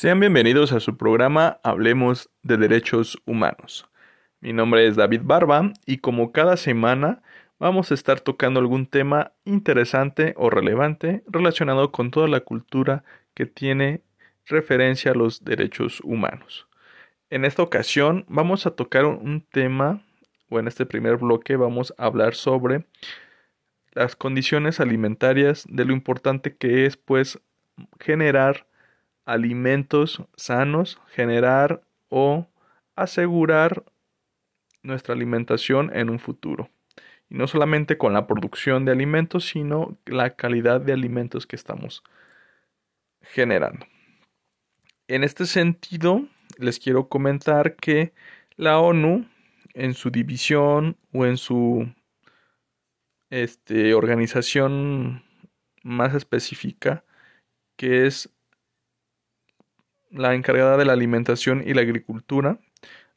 Sean bienvenidos a su programa Hablemos de Derechos Humanos. Mi nombre es David Barba y como cada semana vamos a estar tocando algún tema interesante o relevante relacionado con toda la cultura que tiene referencia a los derechos humanos. En esta ocasión vamos a tocar un tema, o en este primer bloque vamos a hablar sobre las condiciones alimentarias, de lo importante que es pues generar alimentos sanos, generar o asegurar nuestra alimentación en un futuro. Y no solamente con la producción de alimentos, sino la calidad de alimentos que estamos generando. En este sentido, les quiero comentar que la ONU, en su división o en su este, organización más específica, que es la encargada de la alimentación y la agricultura.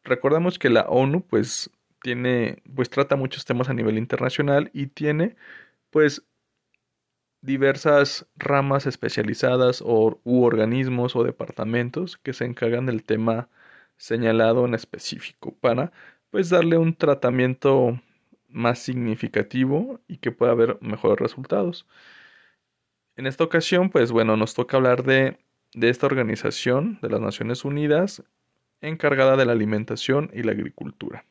Recordamos que la ONU pues tiene pues trata muchos temas a nivel internacional y tiene pues diversas ramas especializadas o, u organismos o departamentos que se encargan del tema señalado en específico para pues darle un tratamiento más significativo y que pueda haber mejores resultados. En esta ocasión, pues bueno, nos toca hablar de de esta organización de las Naciones Unidas encargada de la alimentación y la agricultura.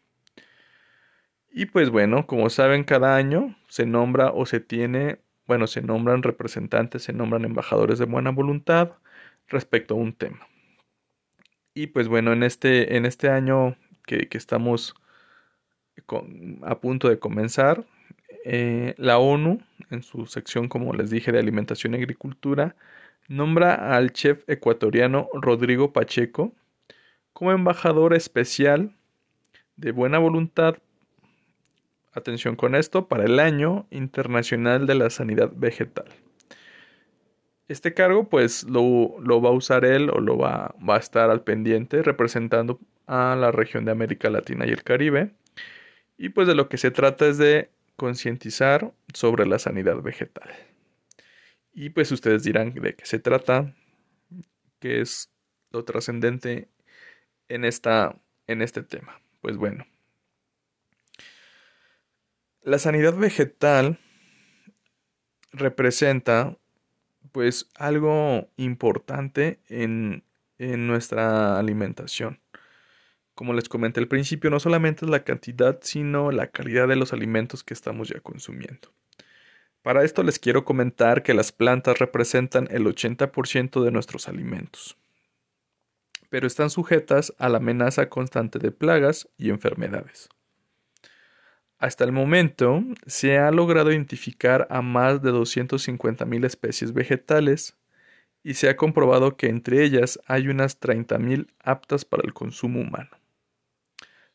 Y pues bueno, como saben, cada año se nombra o se tiene, bueno, se nombran representantes, se nombran embajadores de buena voluntad respecto a un tema. Y pues bueno, en este, en este año que, estamos a punto de comenzar, eh, la ONU, en su sección, como les dije, de alimentación y agricultura, nombra al chef ecuatoriano Rodrigo Pacheco como embajador especial de buena voluntad, atención con esto, para el Año Internacional de la Sanidad Vegetal. Este cargo pues lo, lo va a usar él o lo va, va a estar al pendiente representando a la región de América Latina y el Caribe. Y pues de lo que se trata es de concientizar sobre la sanidad vegetal. Y pues ustedes dirán de qué se trata, qué es lo trascendente en, en este tema. Pues bueno, la sanidad vegetal representa pues algo importante en, en nuestra alimentación. Como les comenté al principio, no solamente es la cantidad, sino la calidad de los alimentos que estamos ya consumiendo. Para esto les quiero comentar que las plantas representan el 80% de nuestros alimentos, pero están sujetas a la amenaza constante de plagas y enfermedades. Hasta el momento se ha logrado identificar a más de 250.000 especies vegetales y se ha comprobado que entre ellas hay unas 30.000 aptas para el consumo humano.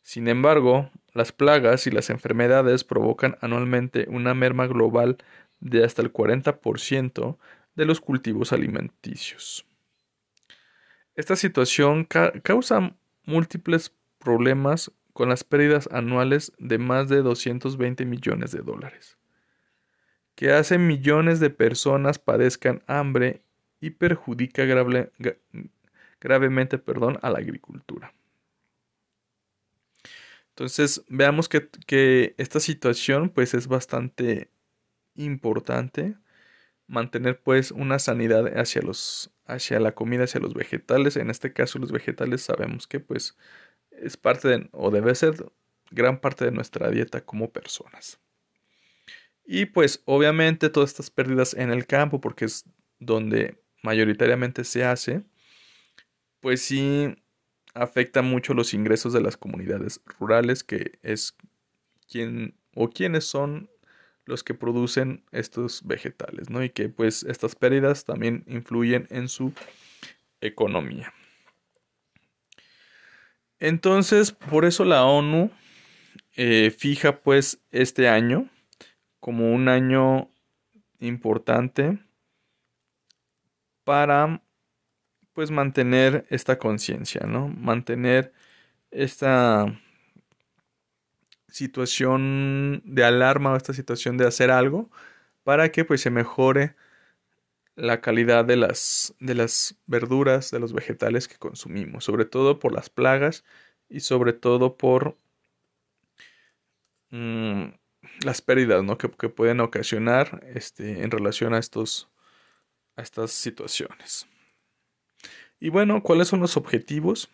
Sin embargo, las plagas y las enfermedades provocan anualmente una merma global de hasta el 40% de los cultivos alimenticios. Esta situación causa múltiples problemas con las pérdidas anuales de más de 220 millones de dólares, que hacen millones de personas padezcan hambre y perjudica gravemente a la agricultura. Entonces, veamos que, esta situación pues es bastante importante mantener pues una sanidad hacia los hacia la comida, hacia los vegetales. En este caso los vegetales sabemos que pues es parte o debe ser gran parte de nuestra dieta como personas. Y pues obviamente todas estas pérdidas en el campo, porque es donde mayoritariamente se hace, pues sí afecta mucho los ingresos de las comunidades rurales, que es quien o quienes son los que producen estos vegetales, ¿no? Y que pues estas pérdidas también influyen en su economía. Entonces, por eso la ONU eh, fija pues este año como un año importante para pues mantener esta conciencia, ¿no? Mantener esta situación de alarma o esta situación de hacer algo para que pues se mejore la calidad de las, de las verduras, de los vegetales que consumimos, sobre todo por las plagas y sobre todo por mm, las pérdidas ¿no? que, que, pueden ocasionar este, en relación a, estos, a estas situaciones. Y bueno, ¿cuáles son los objetivos?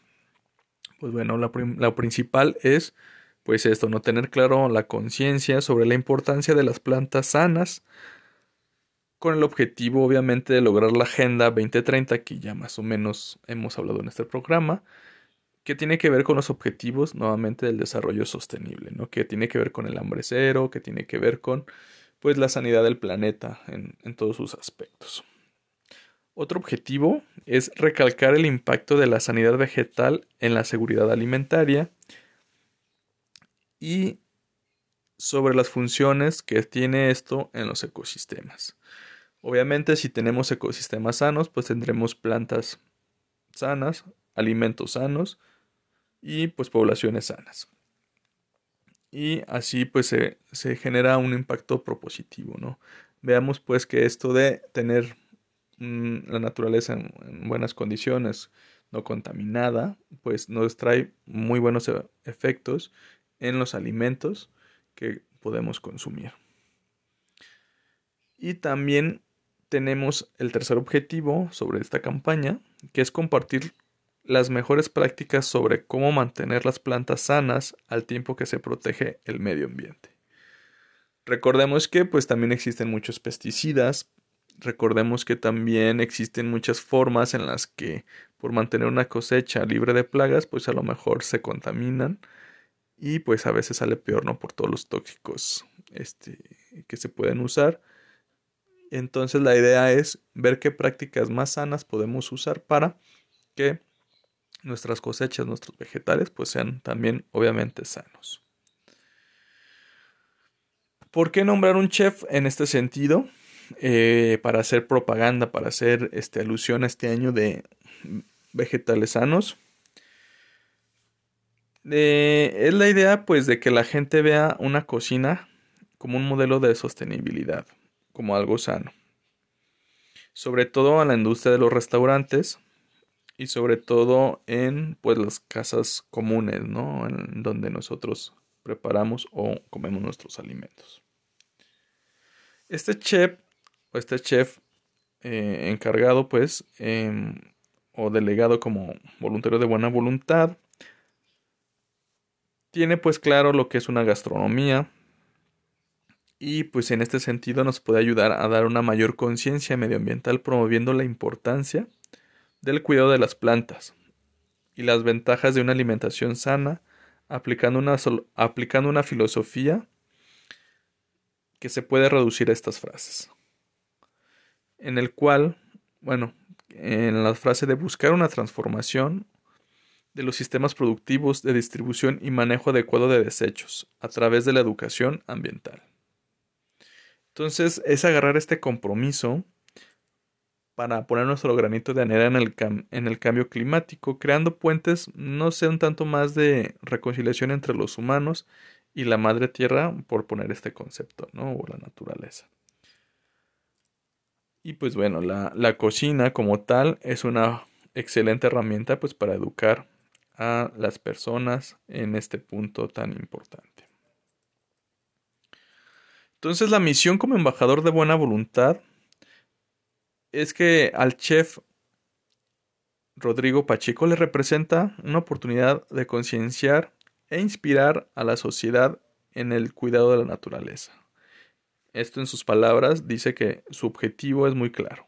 Pues bueno, la, principal es pues esto, no tener claro la conciencia sobre la importancia de las plantas sanas, con el objetivo obviamente de lograr la Agenda 2030 que ya más o menos hemos hablado en este programa, que tiene que ver con los objetivos nuevamente del desarrollo sostenible, ¿no? que tiene que ver con el hambre cero, que tiene que ver con pues la sanidad del planeta en todos sus aspectos. Otro objetivo es recalcar el impacto de la sanidad vegetal en la seguridad alimentaria y sobre las funciones que tiene esto en los ecosistemas. Obviamente si tenemos ecosistemas sanos, pues tendremos plantas sanas, alimentos sanos y pues poblaciones sanas. Y así pues se, genera un impacto propositivo, ¿no? Veamos pues que esto de tener la naturaleza en, buenas condiciones, no contaminada, pues nos trae muy buenos e, efectos en los alimentos que podemos consumir. Y también tenemos el tercer objetivo sobre esta campaña, que es compartir las mejores prácticas sobre cómo mantener las plantas sanas al tiempo que se protege el medio ambiente. Recordemos que pues también existen muchos pesticidas, recordemos que también existen muchas formas en las que por mantener una cosecha libre de plagas pues a lo mejor se contaminan y pues a veces sale peor no por todos los tóxicos este, que se pueden usar entonces la idea es ver qué prácticas más sanas podemos usar para que nuestras cosechas, nuestros vegetales, pues sean también obviamente sanos. ¿Por qué nombrar un chef en este sentido? Eh, para hacer propaganda, para hacer este, alusión a este año de vegetales sanos. Es la idea pues de que la gente vea una cocina como un modelo de sostenibilidad como algo sano. Sobre todo en la industria de los restaurantes y sobre todo en pues las casas comunes, ¿no? En donde nosotros preparamos o comemos nuestros alimentos. Este chef este chef eh, encargado pues em, o delegado como voluntario de buena voluntad tiene pues claro lo que es una gastronomía, y pues en este sentido nos puede ayudar a dar una mayor conciencia medioambiental promoviendo la importancia del cuidado de las plantas y las ventajas de una alimentación sana aplicando una, aplicando una filosofía que se puede reducir a estas frases en el cual bueno en la frase de buscar una transformación de los sistemas productivos de distribución y manejo adecuado de desechos a través de la educación ambiental entonces es agarrar este compromiso para poner nuestro granito de arena en el, en el cambio climático, creando puentes, no sé, un tanto más de reconciliación entre los humanos y la madre tierra, por poner este concepto, ¿no? O la naturaleza. Y pues bueno, la, la cocina como tal es una excelente herramienta pues para educar a las personas en este punto tan importante. Entonces la misión como embajador de buena voluntad es que al chef Rodrigo Pacheco le representa una oportunidad de concienciar e inspirar a la sociedad en el cuidado de la naturaleza. Esto en sus palabras dice que su objetivo es muy claro,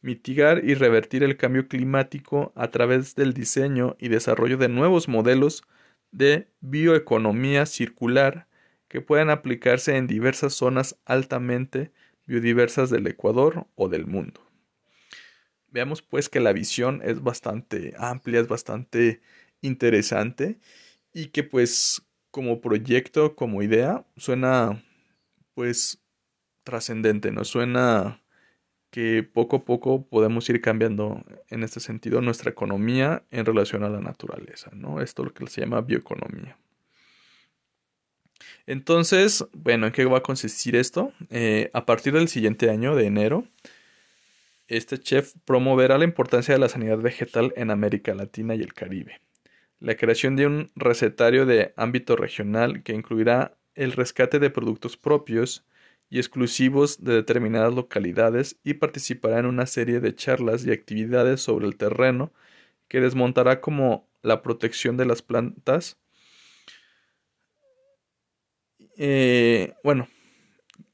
mitigar y revertir el cambio climático a través del diseño y desarrollo de nuevos modelos de bioeconomía circular que puedan aplicarse en diversas zonas altamente biodiversas del Ecuador o del mundo. Veamos pues que la visión es bastante amplia, es bastante interesante y que pues como proyecto, como idea, suena pues trascendente, nos suena que poco a poco podemos ir cambiando en este sentido nuestra economía en relación a la naturaleza, ¿no? Esto es lo que se llama bioeconomía. Entonces, bueno, ¿en qué va a consistir esto? Eh, a partir del siguiente año, de enero, este chef promoverá la importancia de la sanidad vegetal en América Latina y el Caribe. La creación de un recetario de ámbito regional que incluirá el rescate de productos propios y exclusivos de determinadas localidades y participará en una serie de charlas y actividades sobre el terreno que desmontará como la protección de las plantas. Eh, bueno,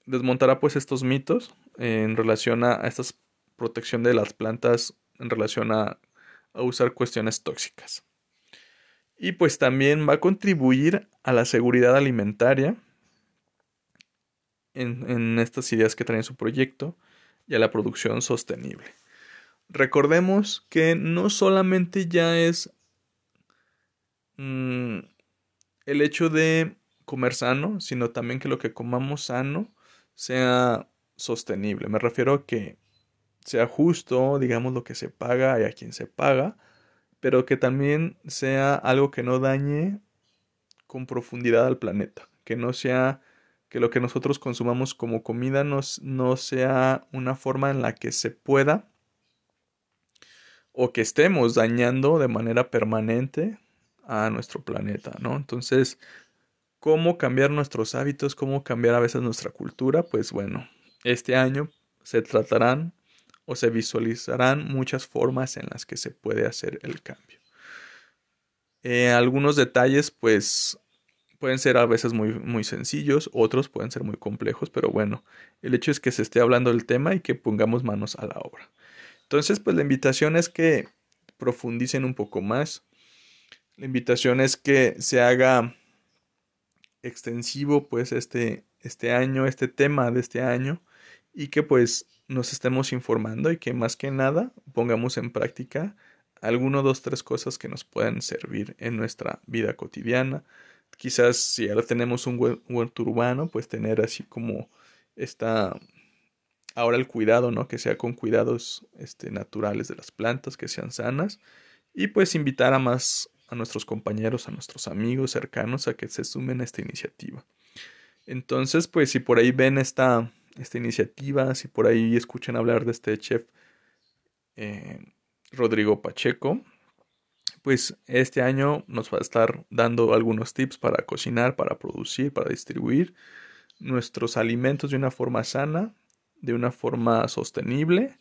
desmontará pues estos mitos en relación a, esta protección de las plantas en relación a usar cuestiones tóxicas. Y pues también va a contribuir a la seguridad alimentaria en, estas ideas que trae su proyecto y a la producción sostenible. Recordemos que no solamente ya es mm, el hecho de comer sano, sino también que lo que comamos sano sea sostenible. Me refiero a que sea justo, digamos, lo que se paga y a quien se paga, pero que también sea algo que no dañe con profundidad al planeta, que no sea que lo que nosotros consumamos como comida no, sea una forma en la que se pueda o que estemos dañando de manera permanente a nuestro planeta, ¿no? Entonces, ¿cómo cambiar nuestros hábitos? ¿Cómo cambiar a veces nuestra cultura? Pues bueno, este año se tratarán o se visualizarán muchas formas en las que se puede hacer el cambio. Eh, algunos detalles pues pueden ser a veces muy, muy sencillos, otros pueden ser muy complejos, pero bueno, el hecho es que se esté hablando del tema y que pongamos manos a la obra. Entonces pues la invitación es que profundicen un poco más. La invitación es que se haga extensivo pues este, este año, este tema de este año y que pues nos estemos informando y que más que nada pongamos en práctica alguno, dos, tres cosas que nos puedan servir en nuestra vida cotidiana. Quizás si ahora tenemos un huerto urbano, pues tener así como está ahora el cuidado, ¿no? Que sea con cuidados este, naturales de las plantas, que sean sanas. Y pues invitar a más a nuestros compañeros, a nuestros amigos cercanos a que se sumen a esta iniciativa. Entonces, pues si por ahí ven esta, esta iniciativa, si por ahí escuchan hablar de este chef eh, Rodrigo Pacheco, pues este año nos va a estar dando algunos tips para cocinar, para producir, para distribuir nuestros alimentos de una forma sana, de una forma sostenible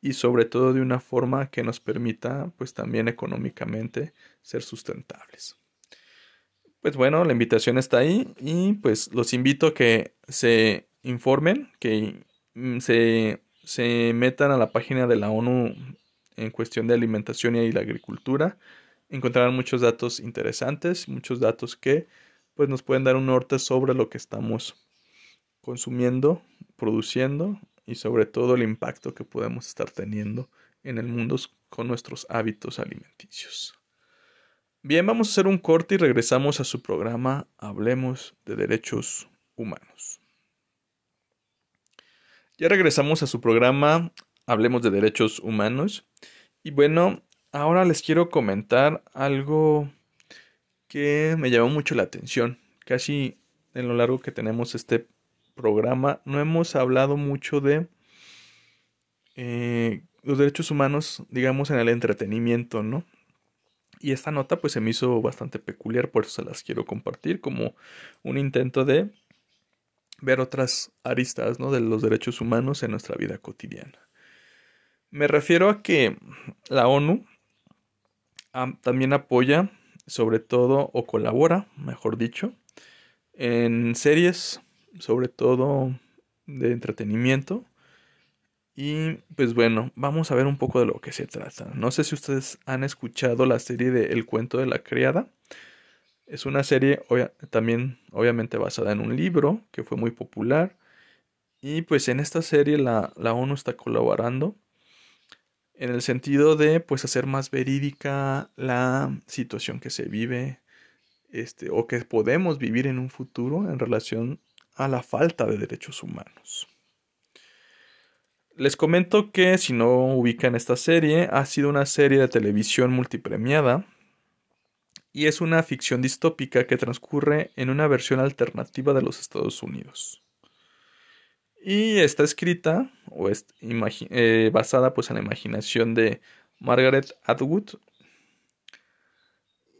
y sobre todo de una forma que nos permita pues también económicamente ser sustentables. Pues bueno, la invitación está ahí y pues los invito a que se informen, que mm, se, se metan a la página de la ONU en cuestión de alimentación y la agricultura. Encontrarán muchos datos interesantes, muchos datos que pues nos pueden dar un norte sobre lo que estamos consumiendo, produciendo y sobre todo el impacto que podemos estar teniendo en el mundo con nuestros hábitos alimenticios. Bien, vamos a hacer un corte y regresamos a su programa Hablemos de Derechos Humanos. Ya regresamos a su programa Hablemos de Derechos Humanos. Y bueno, ahora les quiero comentar algo que me llamó mucho la atención. Casi en lo largo que tenemos este programa no hemos hablado mucho de eh, los derechos humanos, digamos, en el entretenimiento, ¿no? Y esta nota pues se me hizo bastante peculiar, por eso se las quiero compartir como un intento de ver otras aristas ¿no? de los derechos humanos en nuestra vida cotidiana. Me refiero a que la ONU también apoya, sobre todo, o colabora, mejor dicho, en series, sobre todo de entretenimiento. Y pues bueno, vamos a ver un poco de lo que se trata. No sé si ustedes han escuchado la serie de El cuento de la criada. Es una serie también obviamente basada en un libro que fue muy popular. Y pues en esta serie la, ONU está colaborando en el sentido de pues hacer más verídica la situación que se vive este, o que podemos vivir en un futuro en relación a la falta de derechos humanos. Les comento que si no ubican esta serie, ha sido una serie de televisión multipremiada y es una ficción distópica que transcurre en una versión alternativa de los Estados Unidos. Y está escrita o es eh, basada pues en la imaginación de Margaret Atwood.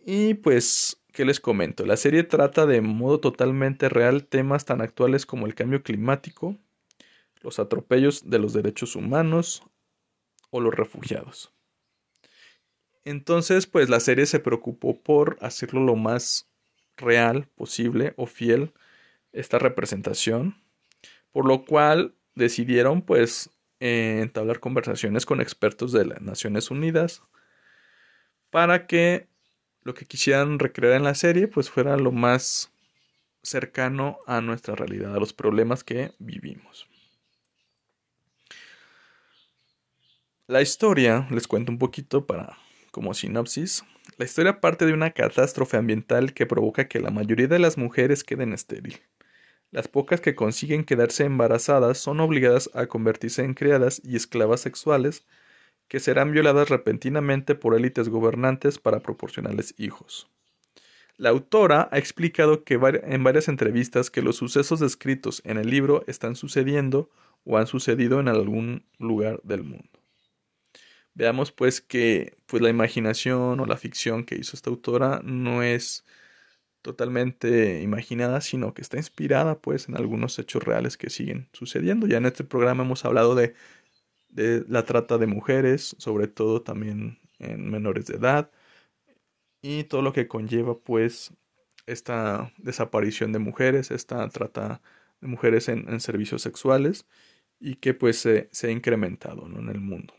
Y pues, ¿qué les comento? La serie trata de modo totalmente real temas tan actuales como el cambio climático, los atropellos de los derechos humanos o los refugiados. Entonces, pues la serie se preocupó por hacerlo lo más real posible o fiel esta representación, por lo cual decidieron pues entablar conversaciones con expertos de las Naciones Unidas para que lo que quisieran recrear en la serie pues fuera lo más cercano a nuestra realidad, a los problemas que vivimos. La historia, les cuento un poquito para como sinopsis, la historia parte de una catástrofe ambiental que provoca que la mayoría de las mujeres queden estéril. Las pocas que consiguen quedarse embarazadas son obligadas a convertirse en criadas y esclavas sexuales que serán violadas repentinamente por élites gobernantes para proporcionarles hijos. La autora ha explicado que en varias entrevistas que los sucesos descritos en el libro están sucediendo o han sucedido en algún lugar del mundo. Veamos pues que pues la imaginación o la ficción que hizo esta autora no es totalmente imaginada, sino que está inspirada pues en algunos hechos reales que siguen sucediendo. Ya en este programa hemos hablado de, de la trata de mujeres, sobre todo también en menores de edad, y todo lo que conlleva pues esta desaparición de mujeres, esta trata de mujeres en, servicios sexuales y que pues se, ha incrementado en el mundo.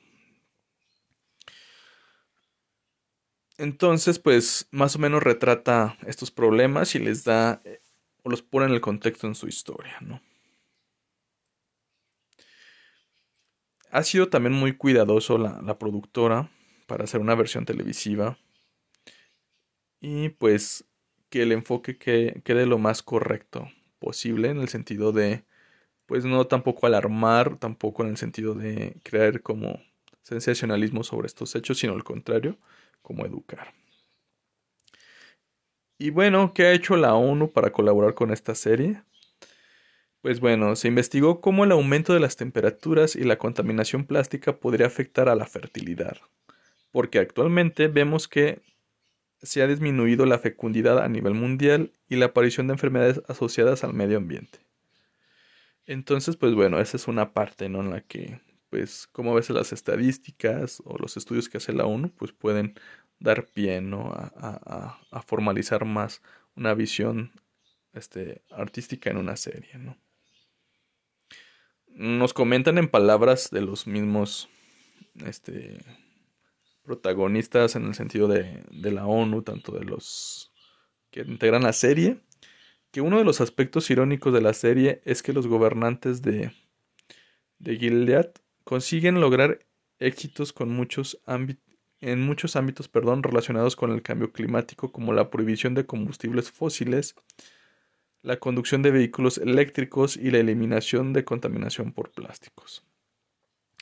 Entonces, pues más o menos retrata estos problemas y les da eh, o los pone en el contexto en su historia, ¿no? Ha sido también muy cuidadoso la, productora para hacer una versión televisiva y pues que el enfoque que, quede lo más correcto posible en el sentido de pues no tampoco alarmar, tampoco en el sentido de crear como sensacionalismo sobre estos hechos, sino al contrario, como educar. Y bueno, ¿qué ha hecho la ONU para colaborar con esta serie? Pues bueno, se investigó cómo el aumento de las temperaturas y la contaminación plástica podría afectar a la fertilidad, porque actualmente vemos que se ha disminuido la fecundidad a nivel mundial y la aparición de enfermedades asociadas al medio ambiente. Entonces, pues bueno, esa es una parte ¿no? en la que pues como a veces las estadísticas o los estudios que hace la ONU pues pueden dar pie ¿no? a, formalizar más una visión este, artística en una serie. ¿no? Nos comentan en palabras de los mismos este, protagonistas en el sentido de, de la ONU, tanto de los que integran la serie, que uno de los aspectos irónicos de la serie es que los gobernantes de, de Gilead consiguen lograr éxitos en muchos ámbitos relacionados con el cambio climático, como la prohibición de combustibles fósiles, la conducción de vehículos eléctricos y la eliminación de contaminación por plásticos.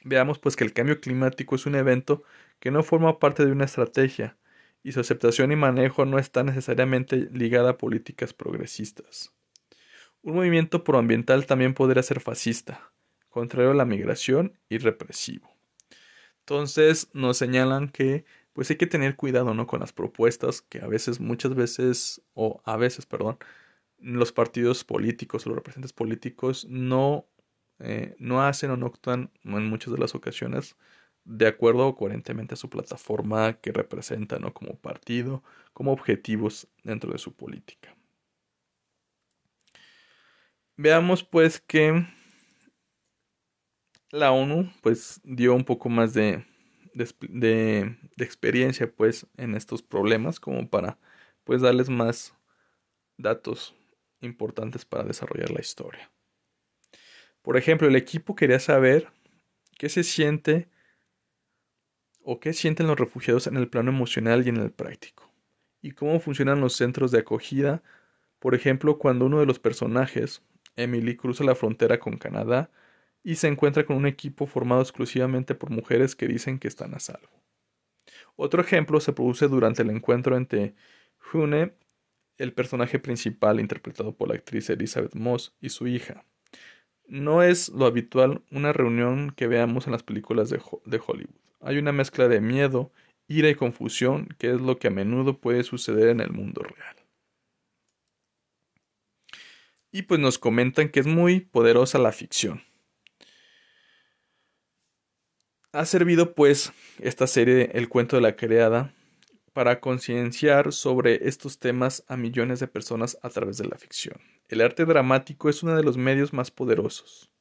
Veamos pues que el cambio climático es un evento que no forma parte de una estrategia, y su aceptación y manejo no está necesariamente ligada a políticas progresistas. Un movimiento proambiental también podría ser fascista, contrario a la migración y represivo. Entonces nos señalan que pues hay que tener cuidado ¿no? con las propuestas que a veces, muchas veces, o a veces, perdón, los partidos políticos, los representantes políticos no, eh, no hacen o no actúan en muchas de las ocasiones de acuerdo o coherentemente a su plataforma que representan ¿no? como partido, como objetivos dentro de su política. Veamos pues que la ONU pues dio un poco más de, de, experiencia pues en estos problemas como para pues darles más datos importantes para desarrollar la historia. Por ejemplo, el equipo quería saber qué se siente o qué sienten los refugiados en el plano emocional y en el práctico, y cómo funcionan los centros de acogida, por ejemplo, cuando uno de los personajes, Emily, cruza la frontera con Canadá y se encuentra con un equipo formado exclusivamente por mujeres que dicen que están a salvo. Otro ejemplo se produce durante el encuentro entre Hune, el personaje principal interpretado por la actriz Elizabeth Moss, y su hija. No es lo habitual una reunión que veamos en las películas de, de Hollywood. Hay una mezcla de miedo, ira y confusión que es lo que a menudo puede suceder en el mundo real. Y pues nos comentan que es muy poderosa la ficción. Ha servido pues esta serie El cuento de la criada para concienciar sobre estos temas a millones de personas a través de la ficción. El arte dramático es uno de los medios más poderosos.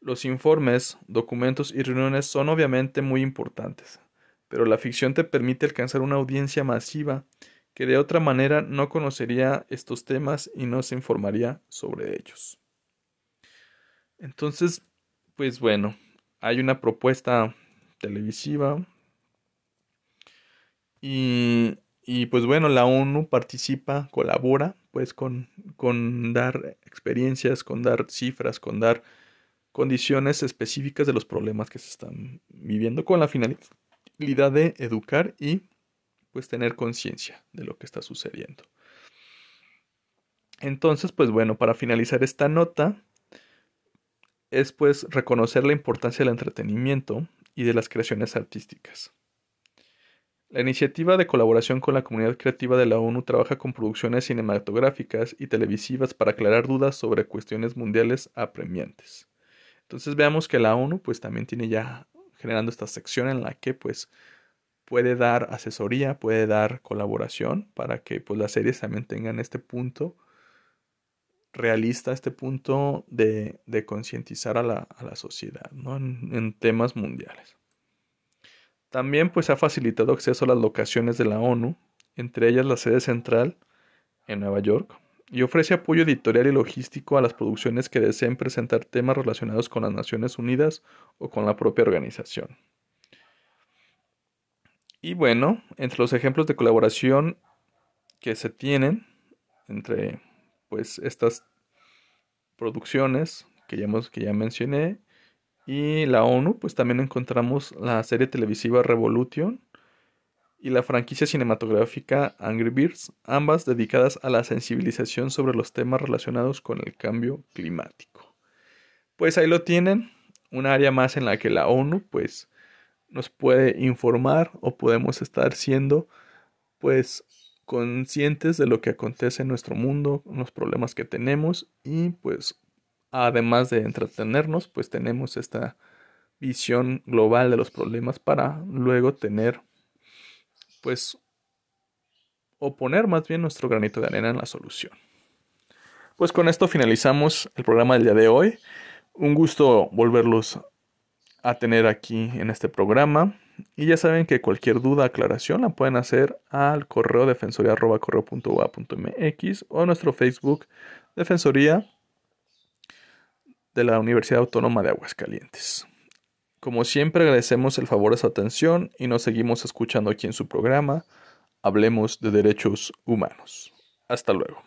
Los informes, documentos y reuniones son obviamente muy importantes, pero la ficción te permite alcanzar una audiencia masiva que de otra manera no conocería estos temas y no se informaría sobre ellos. Entonces, pues bueno, hay una propuesta televisiva y, pues bueno, la ONU participa, colabora pues con, con dar experiencias, con dar cifras, con dar condiciones específicas de los problemas que se están viviendo con la finalidad de educar y pues tener conciencia de lo que está sucediendo. Entonces, pues bueno, para finalizar esta nota, es pues reconocer la importancia del entretenimiento y de las creaciones artísticas. La iniciativa de colaboración con la comunidad creativa de la ONU trabaja con producciones cinematográficas y televisivas para aclarar dudas sobre cuestiones mundiales apremiantes. Entonces veamos que la ONU pues también tiene ya generando esta sección en la que pues puede dar asesoría, puede dar colaboración para que pues las series también tengan este punto realista, este punto de, concientizar a la, sociedad en temas mundiales. También pues ha facilitado acceso a las locaciones de la ONU, entre ellas la sede central en Nueva York, y ofrece apoyo editorial y logístico a las producciones que deseen presentar temas relacionados con las Naciones Unidas o con la propia organización. Y bueno, entre los ejemplos de colaboración que se tienen entre pues estas producciones que ya, que ya mencioné y la ONU, pues también encontramos la serie televisiva Revolution y la franquicia cinematográfica Angry Birds, ambas dedicadas a la sensibilización sobre los temas relacionados con el cambio climático. Pues ahí lo tienen, un área más en la que la ONU pues nos puede informar o podemos estar siendo pues conscientes de lo que acontece en nuestro mundo, los problemas que tenemos y pues además de entretenernos, pues tenemos esta visión global de los problemas para luego tener, pues, o poner más bien nuestro granito de arena en la solución. Pues con esto finalizamos el programa del día de hoy. Un gusto volverlos a tener aquí en este programa. Y ya saben que cualquier duda, aclaración la pueden hacer al correo defensoría.correo.ua.mx o a nuestro Facebook Defensoría de la Universidad Autónoma de Aguascalientes. Como siempre agradecemos el favor de su atención y nos seguimos escuchando aquí en su programa Hablemos de Derechos Humanos. Hasta luego.